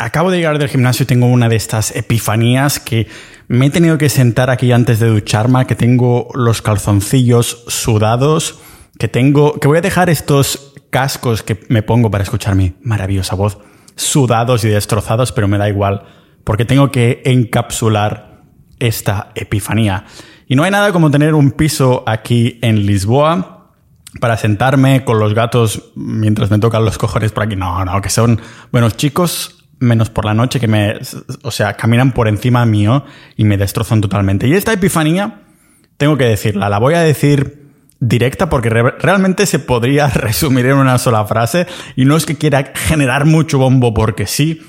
acabo de llegar del gimnasio y tengo una de estas epifanías que me he tenido que sentar aquí antes de ducharme, que tengo los calzoncillos sudados, que tengo, que voy a dejar estos cascos que me pongo para escuchar mi maravillosa voz sudados y destrozados, pero me da igual, porque tengo que encapsular esta epifanía. Y no hay nada como tener un piso aquí en Lisboa para sentarme con los gatos mientras me tocan los cojones por aquí. No, no, que son buenos chicos, menos por la noche que me, o sea, caminan por encima mío y me destrozan totalmente. Y esta epifanía, tengo que decirla, la voy a decir directa porque realmente se podría resumir en una sola frase y no es que quiera generar mucho bombo porque sí,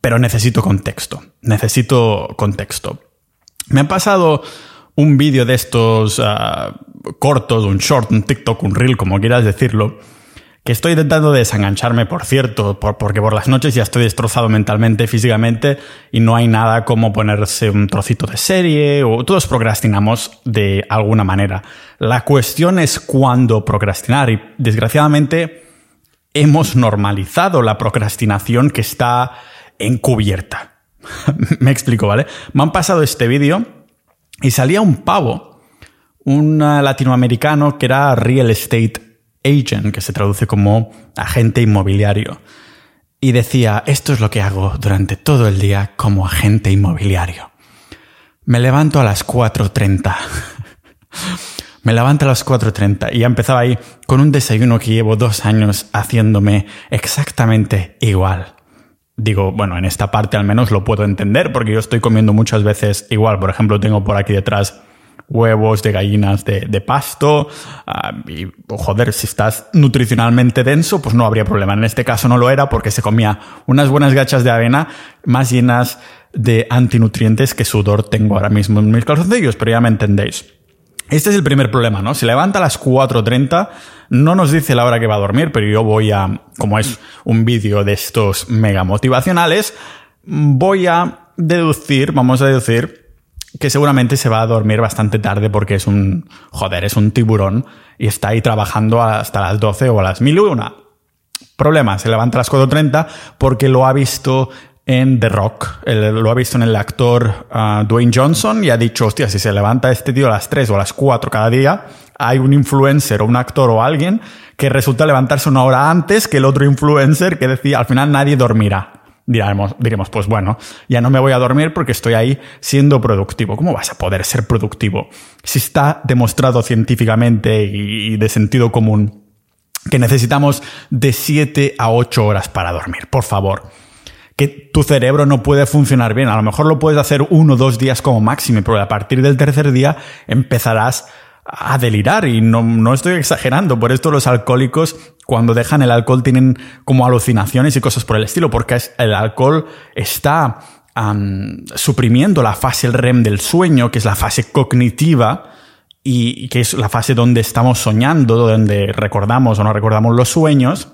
pero necesito contexto, necesito contexto. Me ha pasado un vídeo de estos ah, cortos, un short, un TikTok, un reel, como quieras decirlo, que estoy intentando desengancharme, por cierto, porque por las noches ya estoy destrozado mentalmente, físicamente, y no hay nada como ponerse un trocito de serie, o todos procrastinamos de alguna manera. La cuestión es cuándo procrastinar, y desgraciadamente hemos normalizado la procrastinación que está encubierta. Me explico, ¿vale? Me han pasado este vídeo y salía un pavo, un latinoamericano que era real estate agent, que se traduce como agente inmobiliario. Y decía, esto es lo que hago durante todo el día como agente inmobiliario. Me levanto a las 4.30. Me levanto a las 4.30 y ya empezaba ahí con un desayuno que llevo dos años haciéndome exactamente igual. Digo, bueno, en esta parte al menos lo puedo entender porque yo estoy comiendo muchas veces igual. Por ejemplo, tengo por aquí detrás huevos de gallinas de, pasto. Ah, y joder, si estás nutricionalmente denso, pues no habría problema. En este caso no lo era porque se comía unas buenas gachas de avena más llenas de antinutrientes que sudor tengo ahora mismo en mis calzoncillos, pero ya me entendéis. Este es el primer problema, ¿no? Se levanta a las 4.30, no nos dice la hora que va a dormir, pero yo voy a, como es un vídeo de estos mega motivacionales, voy a deducir, vamos a deducir, que seguramente se va a dormir bastante tarde porque es un, joder, es un tiburón y está ahí trabajando hasta las 12 o a las 1001. Problema, se levanta a las 4.30 porque lo ha visto en The Rock, lo ha visto en el actor uh, Dwayne Johnson y ha dicho, hostia, si se levanta este tío a las 3 o a las 4 cada día, hay un influencer o un actor o alguien que resulta levantarse una hora antes que el otro influencer que decía, al final nadie dormirá diremos, diremos, pues bueno, ya no me voy a dormir porque estoy ahí siendo productivo. ¿Cómo vas a poder ser productivo si está demostrado científicamente y de sentido común que necesitamos de 7 a 8 horas para dormir? Por favor. Que tu cerebro no puede funcionar bien. A lo mejor lo puedes hacer uno o dos días como máximo, pero a partir del tercer día empezarás a delirar y no, no estoy exagerando. Por esto los alcohólicos cuando dejan el alcohol tienen como alucinaciones y cosas por el estilo, porque el alcohol está suprimiendo la fase REM del sueño, que es la fase cognitiva, y que es la fase donde estamos soñando, donde recordamos o no recordamos los sueños,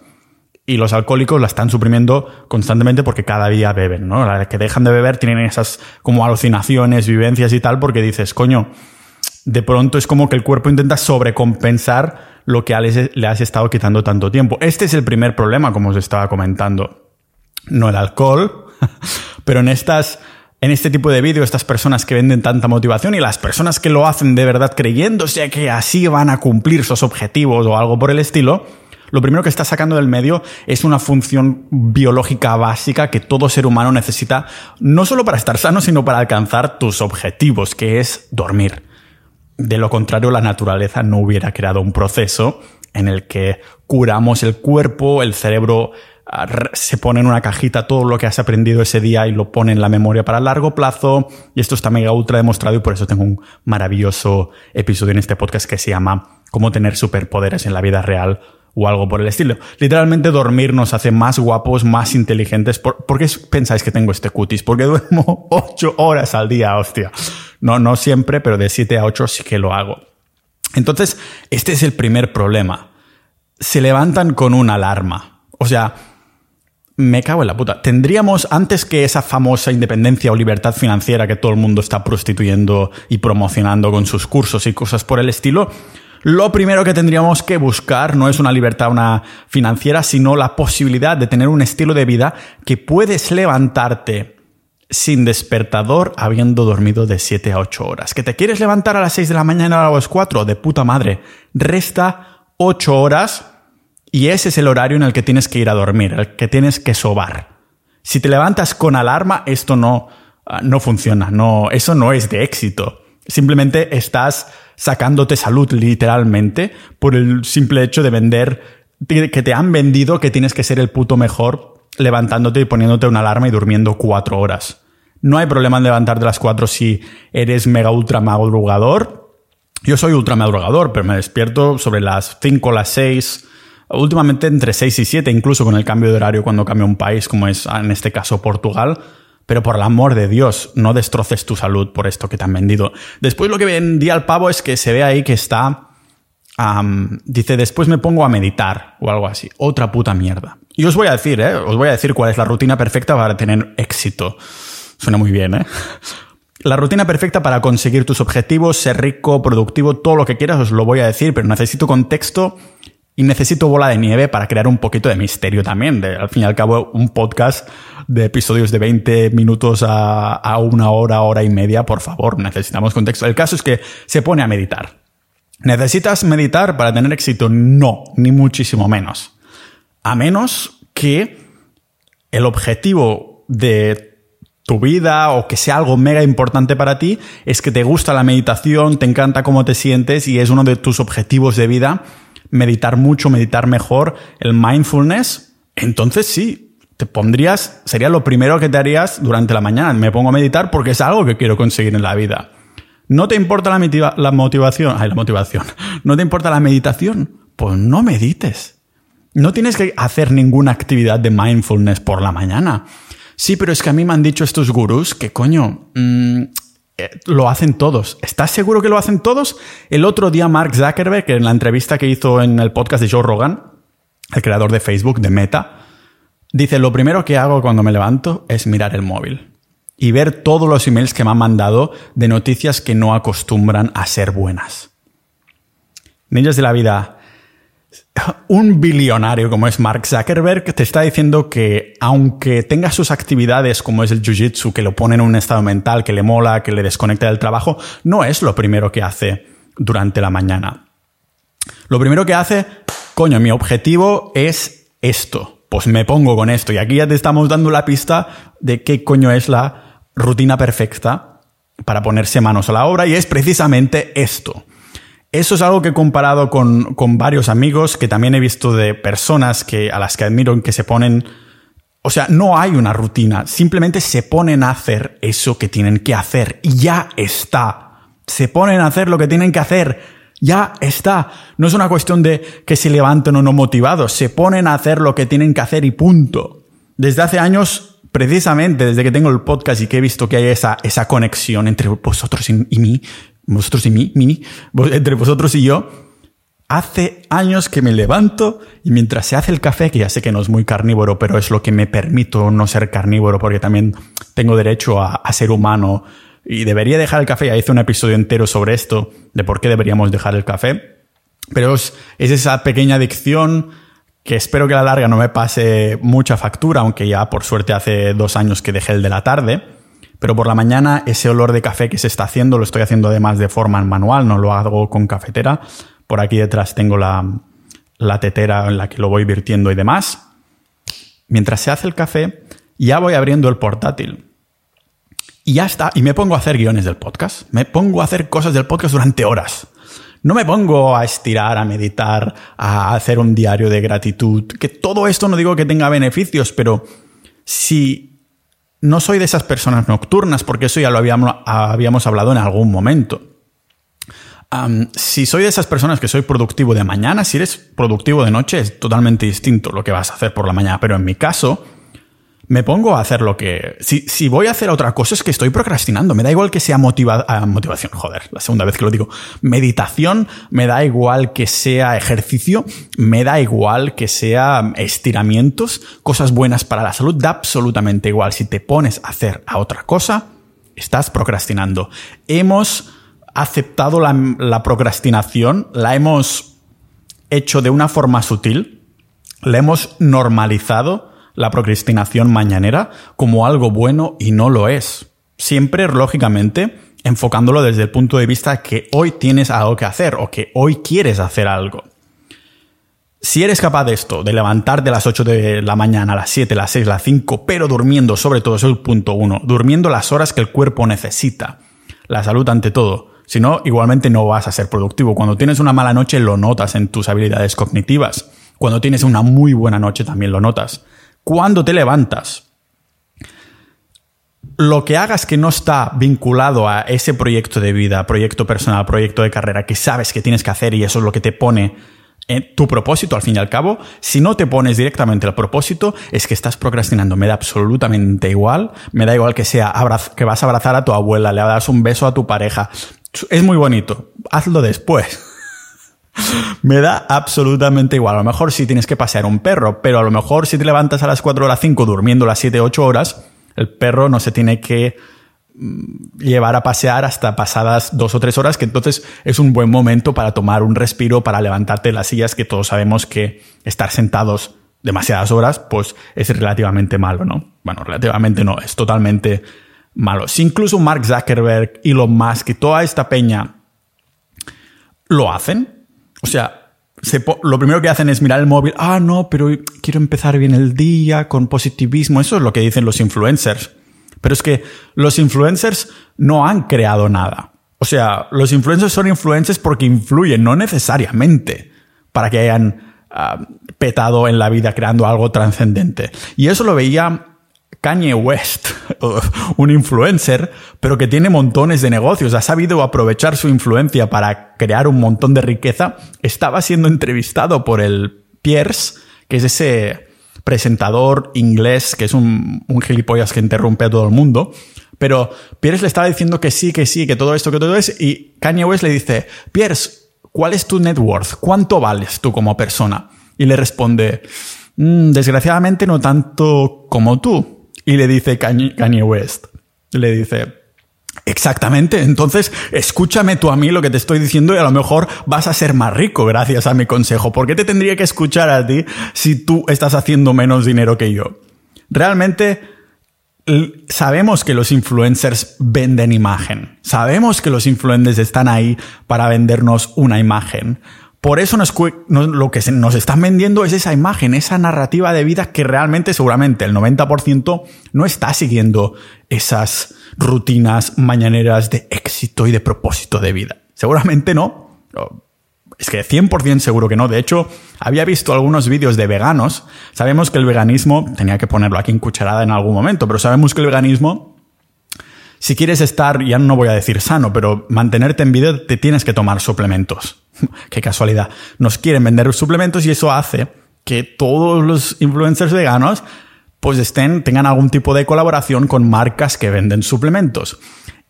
y los alcohólicos la están suprimiendo constantemente porque cada día beben, ¿no? La que dejan de beber tienen esas como alucinaciones, vivencias y tal, porque dices, coño, de pronto es como que el cuerpo intenta sobrecompensar lo que le has estado quitando tanto tiempo. Este es el primer problema, como os estaba comentando. No el alcohol, pero en estas en este tipo de vídeos, estas personas que venden tanta motivación y las personas que lo hacen de verdad creyéndose que así van a cumplir sus objetivos o algo por el estilo, lo primero que está sacando del medio es una función biológica básica que todo ser humano necesita, no solo para estar sano, sino para alcanzar tus objetivos, que es dormir. De lo contrario, la naturaleza no hubiera creado un proceso en el que curamos el cuerpo, el cerebro ah, se pone en una cajita todo lo que has aprendido ese día y lo pone en la memoria para largo plazo. Y esto está mega ultra demostrado y por eso tengo un maravilloso episodio en este podcast que se llama Cómo tener superpoderes en la vida real o algo por el estilo. Literalmente dormir nos hace más guapos, más inteligentes. ¿Por, qué pensáis que tengo este cutis? Porque duermo ocho horas al día, hostia. No, no siempre, pero de siete a ocho sí que lo hago. Entonces, este es el primer problema. Se levantan con una alarma. O sea, me cago en la puta. Tendríamos, antes que esa famosa independencia o libertad financiera que todo el mundo está prostituyendo y promocionando con sus cursos y cosas por el estilo, lo primero que tendríamos que buscar no es una libertad financiera, sino la posibilidad de tener un estilo de vida que puedes levantarte sin despertador habiendo dormido de 7 a 8 horas. ¿Que te quieres levantar a las 6 de la mañana a las 4? De puta madre. Resta 8 horas y ese es el horario en el que tienes que ir a dormir, el que tienes que sobar. Si te levantas con alarma, esto no, ah, no funciona, no, eso no es de éxito. Simplemente estás sacándote salud literalmente por el simple hecho de vender, que te han vendido que tienes que ser el puto mejor levantándote y poniéndote una alarma y durmiendo cuatro horas. No hay problema en levantarte a las cuatro si eres mega ultra madrugador. Yo soy ultra madrugador, pero me despierto sobre las cinco, las seis, últimamente entre seis y siete, incluso con el cambio de horario cuando cambio un país, como es en este caso Portugal. Pero por el amor de Dios, no destroces tu salud por esto que te han vendido. Después lo que vendía el pavo es que se ve ahí que está dice, después me pongo a meditar o algo así. Otra puta mierda. Y os voy a decir, ¿eh? Os voy a decir cuál es la rutina perfecta para tener éxito. Suena muy bien, ¿eh? La rutina perfecta para conseguir tus objetivos, ser rico, productivo, todo lo que quieras, os lo voy a decir, pero necesito contexto y necesito bola de nieve para crear un poquito de misterio también. De, al fin y al cabo, un podcast de episodios de 20 minutos a, a una hora, hora y media, por favor, necesitamos contexto. El caso es que se pone a meditar. ¿Necesitas meditar para tener éxito? No, ni muchísimo menos. A menos que el objetivo de tu vida o que sea algo mega importante para ti es que te gusta la meditación, te encanta cómo te sientes y es uno de tus objetivos de vida, meditar mucho, meditar mejor, el mindfulness, entonces sí, te pondrías, sería lo primero que te harías durante la mañana. Me pongo a meditar porque es algo que quiero conseguir en la vida. ¿No te importa la, motivación? Ay, la motivación. ¿No te importa la meditación? Pues no medites. No tienes que hacer ninguna actividad de mindfulness por la mañana. Sí, pero es que a mí me han dicho estos gurús que, coño, mm, eh, lo hacen todos. ¿Estás seguro que lo hacen todos? El otro día Mark Zuckerberg, en la entrevista que hizo en el podcast de Joe Rogan, el creador de Facebook, de Meta, dice, lo primero que hago cuando me levanto es mirar el móvil y ver todos los emails que me han mandado de noticias que no acostumbran a ser buenas. Niños de la vida, un billonario como es Mark Zuckerberg te está diciendo que aunque tenga sus actividades como es el jiu-jitsu, que lo pone en un estado mental, que le mola, que le desconecta del trabajo, no es lo primero que hace durante la mañana. Lo primero que hace, coño, mi objetivo es esto. Pues me pongo con esto. Y aquí ya te estamos dando la pista de qué coño es la rutina perfecta para ponerse manos a la obra y es precisamente esto. Eso es algo que he comparado con, varios amigos que también he visto de personas que, a las que admiro que se ponen... O sea, no hay una rutina, simplemente se ponen a hacer eso que tienen que hacer y ya está. Se ponen a hacer lo que tienen que hacer, ya está. No es una cuestión de que se levanten o no motivados, se ponen a hacer lo que tienen que hacer y punto. Desde hace años precisamente desde que tengo el podcast y que he visto que hay esa, esa conexión entre vosotros y, mí, vosotros y mí, mini, entre vosotros y yo, hace años que me levanto y mientras se hace el café, que ya sé que no es muy carnívoro, pero es lo que me permito no ser carnívoro porque también tengo derecho a, ser humano y debería dejar el café. Ya hice un episodio entero sobre esto, de por qué deberíamos dejar el café. Pero es, es esa pequeña adicción que espero que a la larga no me pase mucha factura, aunque ya por suerte hace dos años que dejé el de la tarde. Pero por la mañana ese olor de café que se está haciendo lo estoy haciendo además de forma manual, no lo hago con cafetera. Por aquí detrás tengo la, la tetera en la que lo voy virtiendo y demás. Mientras se hace el café, ya voy abriendo el portátil. Y ya está, y me pongo a hacer guiones del podcast. Me pongo a hacer cosas del podcast durante horas. No me pongo a estirar, a meditar, a hacer un diario de gratitud, que todo esto no digo que tenga beneficios, pero si no soy de esas personas nocturnas, porque eso ya lo habíamos, habíamos hablado en algún momento. si soy de esas personas que soy productivo de mañana, si eres productivo de noche es totalmente distinto lo que vas a hacer por la mañana, pero en mi caso, me pongo a hacer lo que... Si, voy a hacer otra cosa es que estoy procrastinando. Me da igual que sea. Ah, motivación, joder, la segunda vez que lo digo. Meditación, me da igual que sea ejercicio, me da igual que sea estiramientos, cosas buenas para la salud, da absolutamente igual. Si te pones a hacer a otra cosa, estás procrastinando. Hemos aceptado la, la procrastinación, la hemos hecho de una forma sutil, la hemos normalizado la procrastinación mañanera como algo bueno y no lo es. Siempre, lógicamente, enfocándolo desde el punto de vista que hoy tienes algo que hacer o que hoy quieres hacer algo. Si eres capaz de esto, de levantarte a las 8 de la mañana, a las 7, a las 6, a las 5, pero durmiendo, sobre todo, es el punto uno, durmiendo las horas que el cuerpo necesita. La salud ante todo. Si no, igualmente no vas a ser productivo. Cuando tienes una mala noche lo notas en tus habilidades cognitivas. Cuando tienes una muy buena noche también lo notas. Cuando te levantas, lo que hagas que no está vinculado a ese proyecto de vida, proyecto personal, proyecto de carrera que sabes que tienes que hacer y eso es lo que te pone en tu propósito al fin y al cabo, si no te pones directamente al propósito, es que estás procrastinando. Me da absolutamente igual. Me da igual que sea que vas a abrazar a tu abuela, le das un beso a tu pareja. Es muy bonito. Hazlo después. Me da absolutamente igual. A lo mejor si tienes que pasear un perro, pero a lo mejor si te levantas a las 4 o las 5 durmiendo las 7 8 horas, el perro no se tiene que mm, llevar a pasear hasta pasadas dos o tres horas, que entonces es un buen momento para tomar un respiro, para levantarte de las sillas, que todos sabemos que estar sentados demasiadas horas, pues es relativamente malo, ¿no? Bueno, relativamente no, es totalmente malo. Si incluso Mark Zuckerberg, Elon Musk y toda esta peña lo hacen, o sea, lo primero que hacen es mirar el móvil, ah, no, pero quiero empezar bien el día con positivismo, eso es lo que dicen los influencers. Pero es que los influencers no han creado nada. O sea, los influencers son influencers porque influyen, no necesariamente para que hayan ah, petado en la vida creando algo trascendente. Y eso lo veía Kanye West, un influencer, pero que tiene montones de negocios, ha sabido aprovechar su influencia para crear un montón de riqueza, estaba siendo entrevistado por el Pierce, que es ese presentador inglés que es un, gilipollas que interrumpe a todo el mundo. Pero Pierce le estaba diciendo que sí, que sí, que todo esto, que todo es, y Kanye West le dice, Pierce, ¿cuál es tu net worth? ¿Cuánto vales tú como persona? Y le responde, mm, desgraciadamente no tanto como tú. Y le dice Kanye West, le dice, Exactamente, entonces escúchame tú a mí lo que te estoy diciendo y a lo mejor vas a ser más rico gracias a mi consejo. ¿Por qué te tendría que escuchar a ti si tú estás haciendo menos dinero que yo? Realmente sabemos que los influencers venden imagen, sabemos que los influencers están ahí para vendernos una imagen. Por eso lo que nos están vendiendo es esa imagen, esa narrativa de vida que realmente seguramente el 90% no está siguiendo esas rutinas mañaneras de éxito y de propósito de vida. Seguramente no. Es que 100% seguro que no. De hecho, había visto algunos vídeos de veganos. Sabemos que el veganismo, tenía que ponerlo aquí en cucharada en algún momento, pero sabemos que el veganismo si quieres estar, ya no voy a decir sano, pero mantenerte en vida, te tienes que tomar suplementos. Qué casualidad. Nos quieren vender suplementos y eso hace que todos los influencers veganos pues estén, tengan algún tipo de colaboración con marcas que venden suplementos.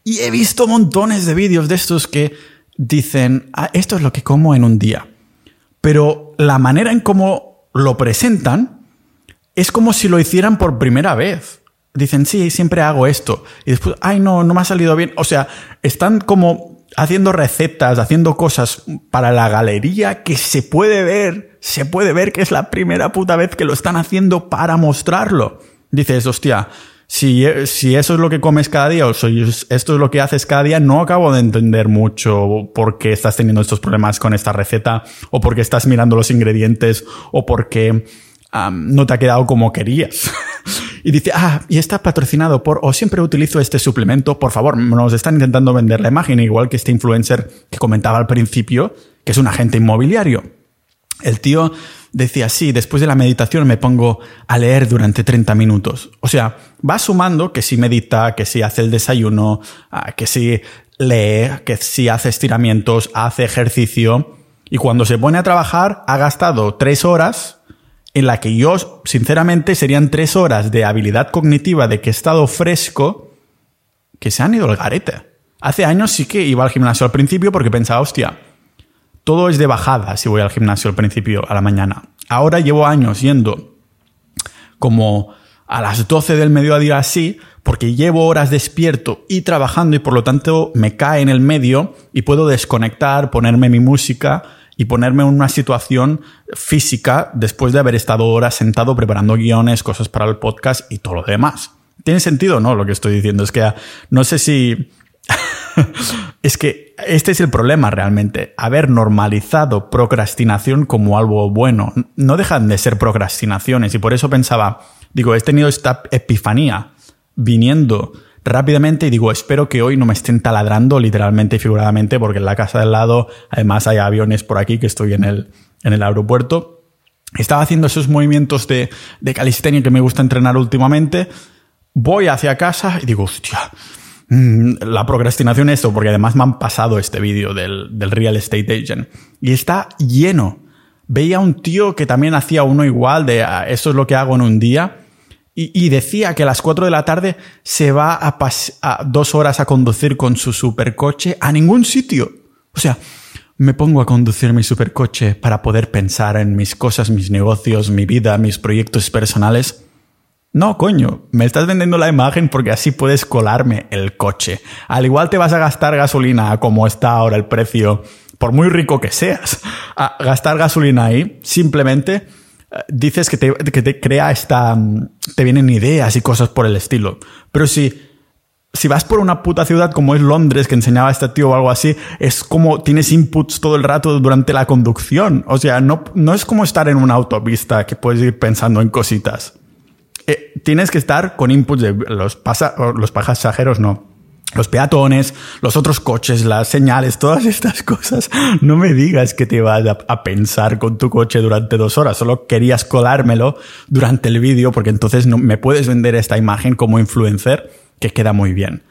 Y he visto montones de vídeos de estos que dicen, ah, esto es lo que como en un día. Pero la manera en cómo lo presentan es como si lo hicieran por primera vez dicen, sí, siempre hago esto. Y después, ay, no, no me ha salido bien. O sea, están como haciendo recetas, haciendo cosas para la galería que se puede ver, se puede ver que es la primera puta vez que lo están haciendo para mostrarlo. Dices, hostia, si, si eso es lo que comes cada día o si esto es lo que haces cada día, no acabo de entender mucho por qué estás teniendo estos problemas con esta receta o por qué estás mirando los ingredientes o por qué no te ha quedado como querías. y dice, ah, y está patrocinado por, o siempre utilizo este suplemento, por favor, nos están intentando vender la imagen, igual que este influencer que comentaba al principio, que es un agente inmobiliario. El tío decía, sí, después de la meditación me pongo a leer durante 30 minutos. O sea, va sumando que si medita, que si hace el desayuno, ah, que si lee, que si hace estiramientos, hace ejercicio. Y cuando se pone a trabajar, ha gastado tres horas en la que yo, sinceramente, serían tres horas de habilidad cognitiva de que he estado fresco que se han ido al garete. Hace años sí que iba al gimnasio al principio porque pensaba, hostia, todo es de bajada si voy al gimnasio al principio, a la mañana. Ahora llevo años yendo como a las 12 del mediodía así, porque llevo horas despierto y trabajando y por lo tanto me cae en el medio y puedo desconectar, ponerme mi música y ponerme en una situación física después de haber estado horas sentado preparando guiones, cosas para el podcast y todo lo demás. ¿Tiene sentido no? Lo que estoy diciendo es que ah, no sé si... es que este es el problema realmente. Haber normalizado procrastinación como algo bueno. No dejan de ser procrastinaciones y por eso pensaba, digo, he tenido esta epifanía viniendo rápidamente y digo, espero que hoy no me estén taladrando literalmente y figuradamente porque en la casa del lado además hay aviones por aquí que estoy en el, en el aeropuerto. Estaba haciendo esos movimientos de, de calistenia que me gusta entrenar últimamente. Voy hacia casa y digo, hostia, mm, la procrastinación esto, porque además me han pasado este vídeo del, del real estate agent y está lleno. Veía un tío que también hacía uno igual de ah, esto es lo que hago en un día y, decía que a las 4 de la tarde se va a, a dos horas a conducir con su supercoche a ningún sitio. O sea, me pongo a conducir mi supercoche para poder pensar en mis cosas, mis negocios, mi vida, mis proyectos personales. No, coño, me estás vendiendo la imagen porque así puedes colarme el coche. Al igual te vas a gastar gasolina como está ahora el precio, por muy rico que seas, a gastar gasolina ahí simplemente dices que te, que te crea esta... te vienen ideas y cosas por el estilo. Pero si, si vas por una puta ciudad como es Londres, que enseñaba este tío o algo así, es como tienes inputs todo el rato durante la conducción. O sea, no, no es como estar en una autopista que puedes ir pensando en cositas. Eh, tienes que estar con inputs de los, pasa, los pasajeros, no los peatones, los otros coches, las señales, todas estas cosas. No me digas que te vas a, pensar con tu coche durante dos horas. Solo querías colármelo durante el vídeo porque entonces no, me puedes vender esta imagen como influencer que queda muy bien.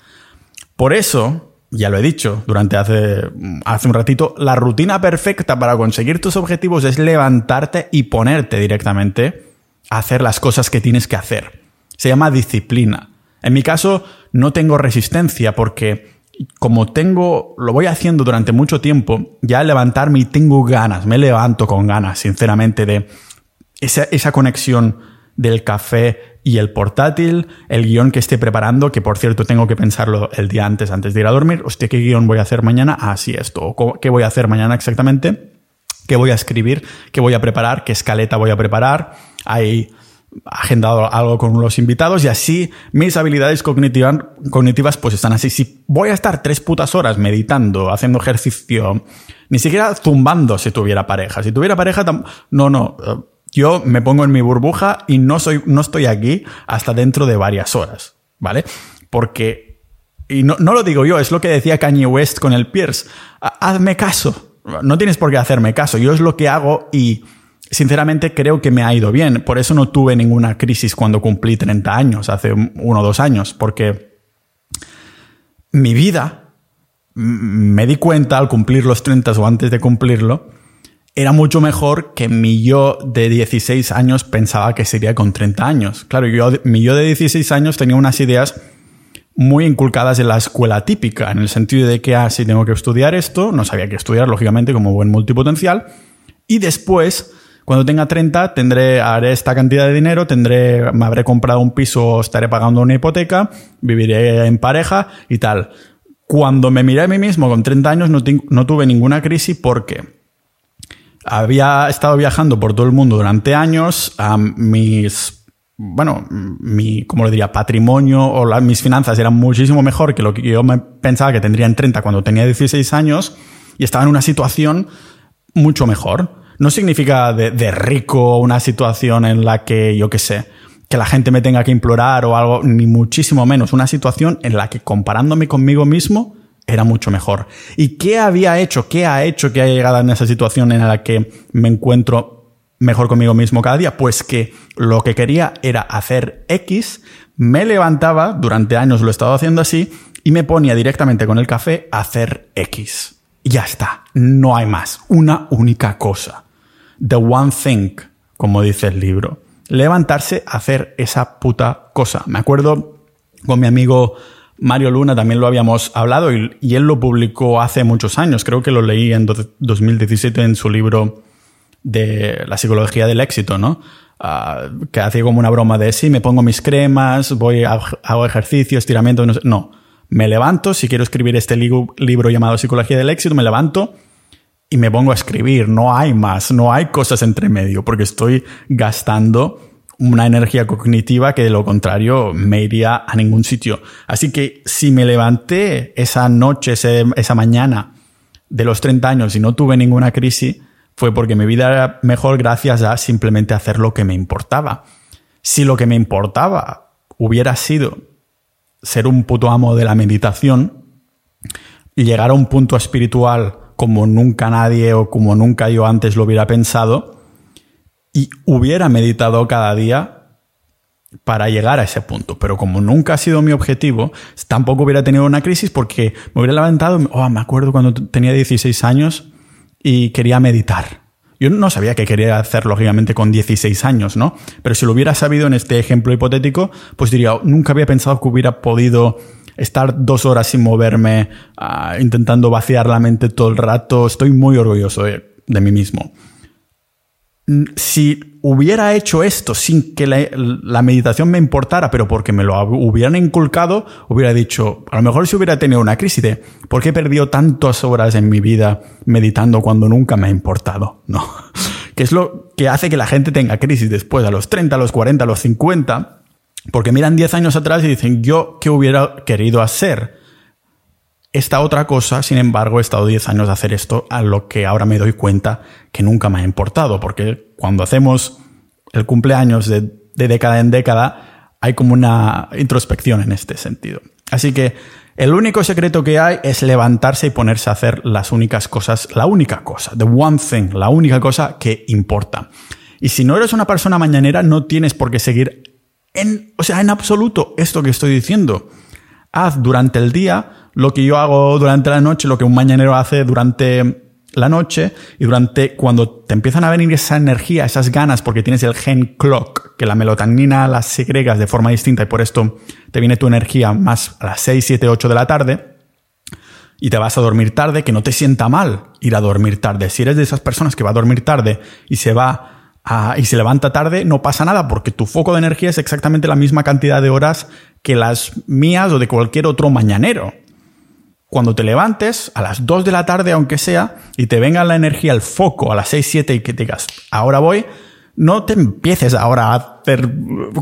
Por eso, ya lo he dicho durante hace, hace un ratito, la rutina perfecta para conseguir tus objetivos es levantarte y ponerte directamente a hacer las cosas que tienes que hacer. Se llama disciplina. En mi caso, no tengo resistencia porque como tengo, lo voy haciendo durante mucho tiempo, ya al levantarme y tengo ganas, me levanto con ganas, sinceramente, de esa, esa conexión del café y el portátil, el guion que esté preparando, que por cierto tengo que pensarlo el día antes, antes de ir a dormir. Hostia, ¿qué guion voy a hacer mañana? Ah, sí, esto. ¿Qué voy a hacer mañana exactamente? ¿Qué voy a escribir? ¿Qué voy a preparar? ¿Qué escaleta voy a preparar? Hay agendado algo con los invitados y así mis habilidades cognitivas, pues están así. Si voy a estar tres putas horas meditando, haciendo ejercicio, ni siquiera zumbando si tuviera pareja. Si tuviera pareja, no, no. Yo me pongo en mi burbuja y no soy, no estoy aquí hasta dentro de varias horas, ¿vale? Porque, y no, no lo digo yo, es lo que decía Kanye West con el Pierce. Hazme caso. No tienes por qué hacerme caso. Yo es lo que hago y sinceramente creo que me ha ido bien. Por eso no tuve ninguna crisis cuando cumplí 30 años, hace uno o dos años, porque mi vida, me di cuenta al cumplir los 30 o antes de cumplirlo, era mucho mejor que mi yo de 16 años pensaba que sería con 30 años. Claro, yo, mi yo de 16 años tenía unas ideas muy inculcadas en la escuela típica, en el sentido de que, ah, si tengo que estudiar esto, no sabía que estudiar, lógicamente, como buen multipotencial, y después cuando tenga 30 tendré, haré esta cantidad de dinero, tendré, me habré comprado un piso, estaré pagando una hipoteca, viviré en pareja y tal. Cuando me miré a mí mismo con 30 años no, tuve ninguna crisis porque había estado viajando por todo el mundo durante años, a mis bueno, mi, como lo diría, patrimonio o mis finanzas eran muchísimo mejor que lo que yo pensaba que tendría en 30 cuando tenía 16 años y estaba en una situación mucho mejor no significa de, rico una situación en la que, yo qué sé, que la gente me tenga que implorar o algo, ni muchísimo menos. Una situación en la que comparándome conmigo mismo era mucho mejor. ¿Y qué había hecho? ¿Qué ha hecho que haya llegado en esa situación en la que me encuentro mejor conmigo mismo cada día? Pues que lo que quería era hacer X, me levantaba, durante años lo he estado haciendo así, y me ponía directamente con el café a hacer X. Y ya está, no hay más, una única cosa. The One Thing, como dice el libro. Levantarse a hacer esa puta cosa. Me acuerdo con mi amigo Mario Luna, también lo habíamos hablado y, él lo publicó hace muchos años. Creo que lo leí en 2017 en su libro de la psicología del éxito, ¿no? ah, que hacía como una broma de sí, me pongo mis cremas, voy, hago ejercicio, estiramiento, no No, me levanto, si quiero escribir este libro llamado Psicología del Éxito, me levanto y me pongo a escribir. No hay más, no hay cosas entre medio, porque estoy gastando una energía cognitiva que de lo contrario me iría a ningún sitio. Así que si me levanté esa noche, esa mañana de los 30 años y no tuve ninguna crisis, fue porque mi vida era mejor gracias a simplemente hacer lo que me importaba. Si lo que me importaba hubiera sido ser un puto amo de la meditación, llegar a un punto espiritual como nunca nadie o como nunca yo antes lo hubiera pensado, y hubiera meditado cada día para llegar a ese punto. Pero como nunca ha sido mi objetivo, tampoco hubiera tenido una crisis porque me hubiera levantado, oh, me acuerdo cuando tenía 16 años y quería meditar. Yo no sabía que quería hacer, lógicamente, con 16 años, ¿no? Pero si lo hubiera sabido en este ejemplo hipotético, pues diría, oh, nunca había pensado que hubiera podido estar dos horas sin moverme, ah, intentando vaciar la mente todo el rato. Estoy muy orgulloso de mí mismo si hubiera hecho esto sin que la, meditación me importara, pero porque me lo hubieran inculcado, hubiera dicho, a lo mejor si hubiera tenido una crisis de, ¿por qué he perdido tantas horas en mi vida meditando cuando nunca me ha importado? No. Que es lo que hace que la gente tenga crisis después, a los 30, a los 40, a los 50, porque miran 10 años atrás y dicen, ¿yo qué hubiera querido hacer? Esta otra cosa, sin embargo, he estado 10 años de hacer esto, a lo que ahora me doy cuenta que nunca me ha importado, porque cuando hacemos el cumpleaños de, década en década, hay como una introspección en este sentido. Así que el único secreto que hay es levantarse y ponerse a hacer las únicas cosas, la única cosa, the one thing, la única cosa que importa. Y si no eres una persona mañanera, no tienes por qué seguir en, o sea, en absoluto esto que estoy diciendo. Haz durante el día lo que yo hago durante la noche, lo que un mañanero hace durante la noche y durante cuando te empiezan a venir esa energía, esas ganas, porque tienes el gen clock, que la melatonina las segregas de forma distinta y por esto te viene tu energía más a las 6, 7, 8 de la tarde y te vas a dormir tarde, que no te sienta mal ir a dormir tarde. Si eres de esas personas que va a dormir tarde y se va a, y se levanta tarde, no pasa nada porque tu foco de energía es exactamente la misma cantidad de horas que las mías o de cualquier otro mañanero cuando te levantes a las 2 de la tarde, aunque sea, y te venga la energía, el foco a las 6, 7 y que digas, ahora voy, no te empieces ahora a hacer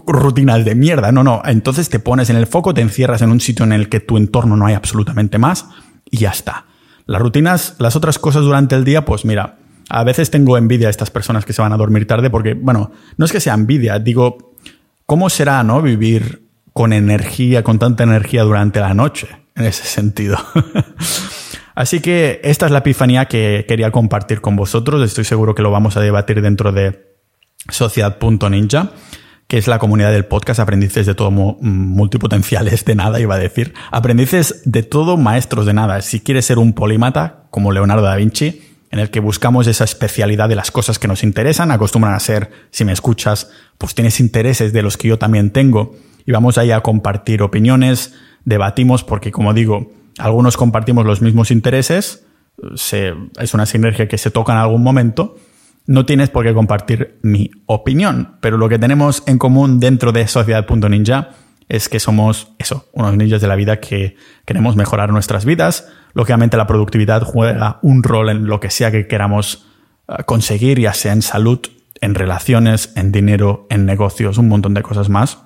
rutinas de mierda, no, no, entonces te pones en el foco, te encierras en un sitio en el que tu entorno no hay absolutamente más y ya está. Las rutinas, las otras cosas durante el día, pues mira, a veces tengo envidia a estas personas que se van a dormir tarde porque, bueno, no es que sea envidia, digo, ¿cómo será, no? Vivir con energía, con tanta energía durante la noche en ese sentido. Así que esta es la epifanía que quería compartir con vosotros. Estoy seguro que lo vamos a debatir dentro de Sociedad.ninja, que es la comunidad del podcast Aprendices de todo multipotenciales de nada, iba a decir. Aprendices de todo maestros de nada. Si quieres ser un polímata, como Leonardo da Vinci, en el que buscamos esa especialidad de las cosas que nos interesan, acostumbran a ser, si me escuchas, pues tienes intereses de los que yo también tengo, y vamos ahí a compartir opiniones, debatimos porque, como digo, algunos compartimos los mismos intereses, es una sinergia que se toca en algún momento, no tienes por qué compartir mi opinión, pero lo que tenemos en común dentro de Sociedad.ninja es que somos eso, unos ninjas de la vida que queremos mejorar nuestras vidas. Lógicamente la productividad juega un rol en lo que sea que queramos eh, conseguir, ya sea en salud, en relaciones, en dinero, en negocios, un montón de cosas más.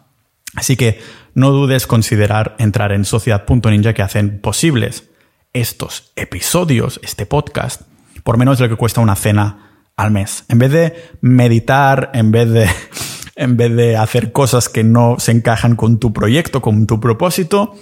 Así que no dudes considerar entrar en sociedad.ninja que hacen posibles estos episodios, este podcast, por menos de lo que cuesta una cena al mes. En vez de meditar, en vez de, en vez de hacer cosas que no se encajan con tu proyecto, con tu propósito,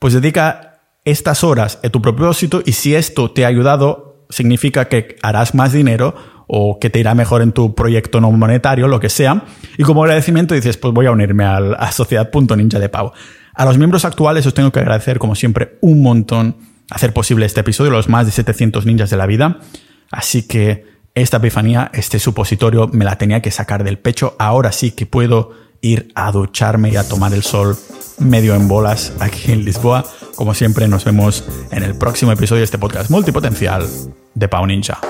pues dedica estas horas a tu propósito y si esto te ha ayudado, significa que harás más dinero o que te irá mejor en tu proyecto no monetario, lo que sea. Y como agradecimiento dices, pues voy a unirme a sociedad.ninja de Pau. A los miembros actuales os tengo que agradecer, como siempre, un montón hacer posible este episodio, los más de 700 ninjas de la vida. Así que esta epifanía, este supositorio, me la tenía que sacar del pecho. Ahora sí que puedo ir a ducharme y a tomar el sol medio en bolas aquí en Lisboa. Como siempre, nos vemos en el próximo episodio de este podcast multipotencial de Pau Ninja.